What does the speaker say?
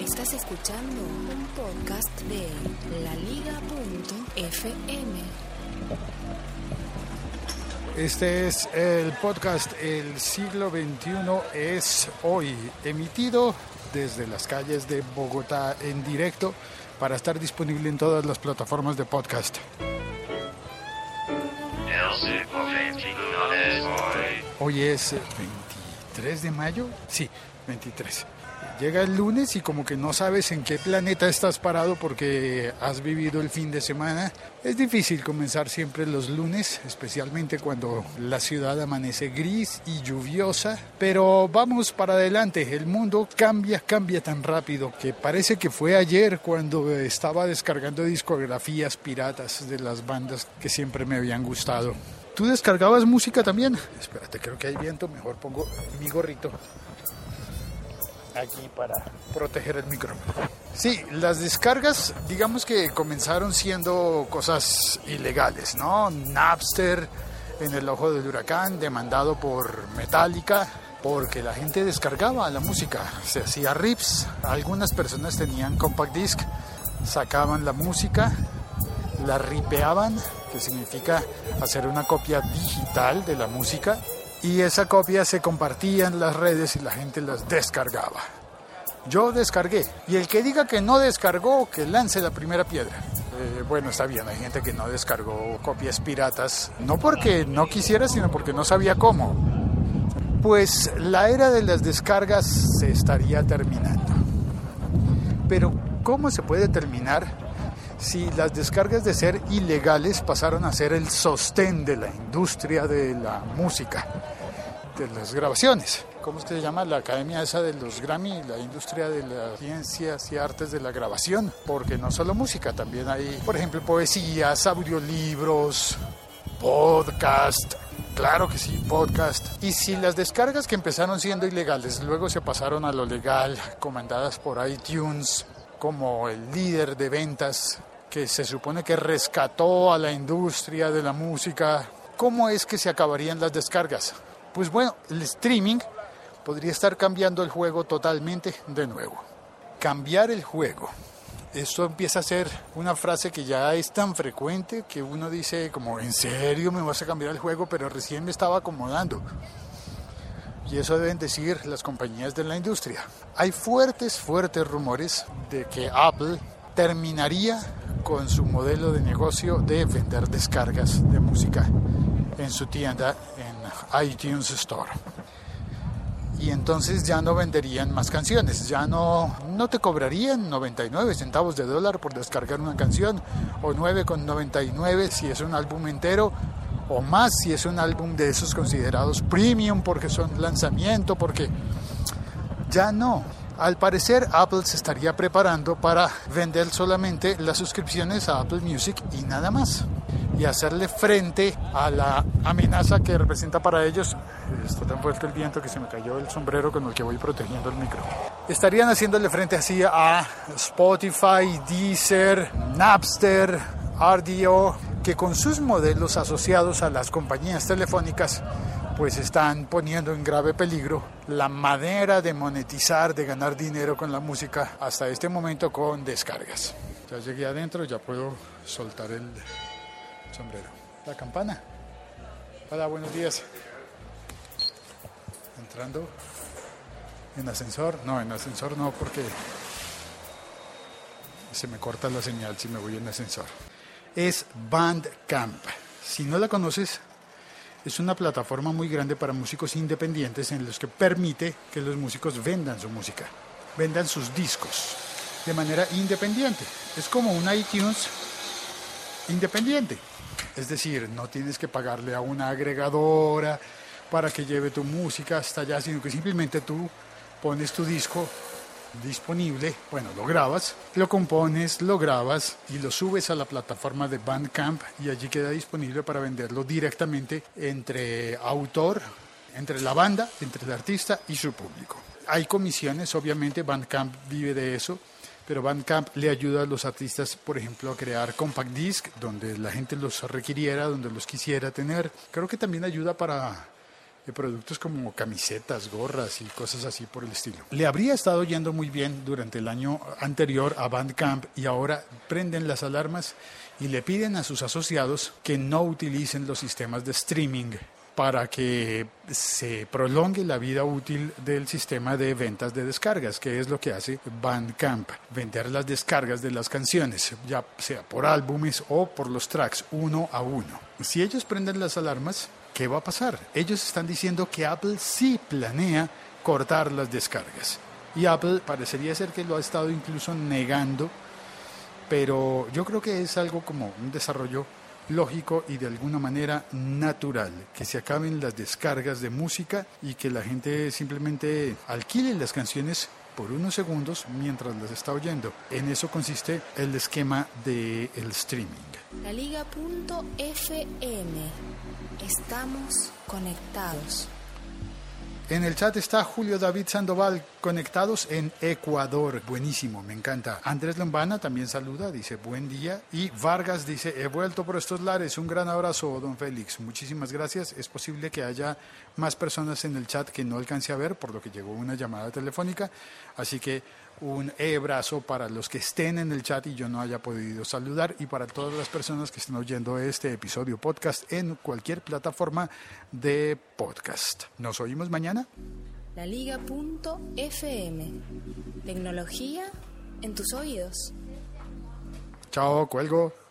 Estás escuchando un podcast de laliga.fm. Este es el podcast El siglo XXI es hoy, emitido desde las calles de Bogotá en directo para estar disponible en todas las plataformas de podcast. El siglo XXI es hoy. Hoy es 23 de mayo, sí, 23. Llega el lunes y como que no sabes en qué planeta estás parado porque has vivido el fin de semana. Es difícil comenzar siempre los lunes, especialmente cuando la ciudad amanece gris y lluviosa. Pero vamos para adelante, el mundo cambia, cambia tan rápido que parece que fue ayer cuando estaba descargando discografías piratas de las bandas que siempre me habían gustado. ¿Tú descargabas música también? Espérate, creo que hay viento, mejor pongo mi gorrito aquí para proteger el micrófono. Sí, las descargas, digamos que comenzaron siendo cosas ilegales, ¿no? Napster en el ojo del huracán, demandado por Metallica, porque la gente descargaba la música, se hacía rips, algunas personas tenían compact disc, sacaban la música, la ripeaban, que significa hacer una copia digital de la música, y esa copia se compartía en las redes y la gente las descargaba. Yo descargué y el que diga que no descargó, que lance la primera piedra. Eh, bueno, está bien, hay gente que no descargó copias piratas, no porque no quisiera, sino porque no sabía cómo. Pues la era de las descargas se estaría terminando. Pero ¿cómo se puede terminar si las descargas de ser ilegales pasaron a ser el sostén de la industria de la música, de las grabaciones. ¿Cómo es se llama la academia esa de los Grammy, la industria de las ciencias y artes de la grabación? Porque no solo música, también hay, por ejemplo, poesías, audiolibros, podcast. Claro que sí, podcast. Y si las descargas que empezaron siendo ilegales luego se pasaron a lo legal, comandadas por iTunes, como el líder de ventas que se supone que rescató a la industria de la música, ¿cómo es que se acabarían las descargas? Pues bueno, el streaming podría estar cambiando el juego totalmente de nuevo. Cambiar el juego. Esto empieza a ser una frase que ya es tan frecuente que uno dice como, ¿en serio me vas a cambiar el juego? Pero recién me estaba acomodando. Y eso deben decir las compañías de la industria. Hay fuertes, fuertes rumores de que Apple terminaría con su modelo de negocio de vender descargas de música en su tienda en iTunes Store. Y entonces ya no venderían más canciones, ya no, no te cobrarían 99 centavos de dólar por descargar una canción, o 9,99 si es un álbum entero, o más si es un álbum de esos considerados premium porque son lanzamiento, porque ya no. Al parecer Apple se estaría preparando para vender solamente las suscripciones a Apple Music y nada más. Y hacerle frente a la amenaza que representa para ellos. Está tan fuerte el viento que se me cayó el sombrero con el que voy protegiendo el micro. Estarían haciéndole frente así a Spotify, Deezer, Napster, RDO, que con sus modelos asociados a las compañías telefónicas pues están poniendo en grave peligro la manera de monetizar, de ganar dinero con la música hasta este momento con descargas. Ya llegué adentro, ya puedo soltar el sombrero. La campana. Hola, buenos días. Entrando en ascensor. No, en ascensor no, porque se me corta la señal si me voy en ascensor. Es Bandcamp. Si no la conoces, es una plataforma muy grande para músicos independientes en los que permite que los músicos vendan su música, vendan sus discos de manera independiente. Es como un iTunes independiente. Es decir, no tienes que pagarle a una agregadora para que lleve tu música hasta allá, sino que simplemente tú pones tu disco disponible, bueno, lo grabas, lo compones, lo grabas y lo subes a la plataforma de Bandcamp y allí queda disponible para venderlo directamente entre autor, entre la banda, entre el artista y su público. Hay comisiones, obviamente Bandcamp vive de eso, pero Bandcamp le ayuda a los artistas, por ejemplo, a crear compact disc, donde la gente los requiriera, donde los quisiera tener. Creo que también ayuda para de productos como camisetas, gorras y cosas así por el estilo. Le habría estado yendo muy bien durante el año anterior a Bandcamp y ahora prenden las alarmas y le piden a sus asociados que no utilicen los sistemas de streaming para que se prolongue la vida útil del sistema de ventas de descargas, que es lo que hace Bandcamp, vender las descargas de las canciones, ya sea por álbumes o por los tracks, uno a uno. Si ellos prenden las alarmas, ¿qué va a pasar? Ellos están diciendo que Apple sí planea cortar las descargas. Y Apple parecería ser que lo ha estado incluso negando, pero yo creo que es algo como un desarrollo lógico y de alguna manera natural, que se acaben las descargas de música y que la gente simplemente alquile las canciones por unos segundos mientras las está oyendo. En eso consiste el esquema del el streaming. La Liga.fm. Estamos conectados. En el chat está Julio David Sandoval, conectados en Ecuador. Buenísimo, me encanta. Andrés Lombana también saluda, dice buen día. Y Vargas dice, he vuelto por estos lares. Un gran abrazo, don Félix. Muchísimas gracias. Es posible que haya más personas en el chat que no alcance a ver, por lo que llegó una llamada telefónica. Así que un abrazo para los que estén en el chat y yo no haya podido saludar y para todas las personas que estén oyendo este episodio podcast en cualquier plataforma de podcast. Nos oímos mañana. La Liga.fm. Tecnología en tus oídos. Chao, cuelgo.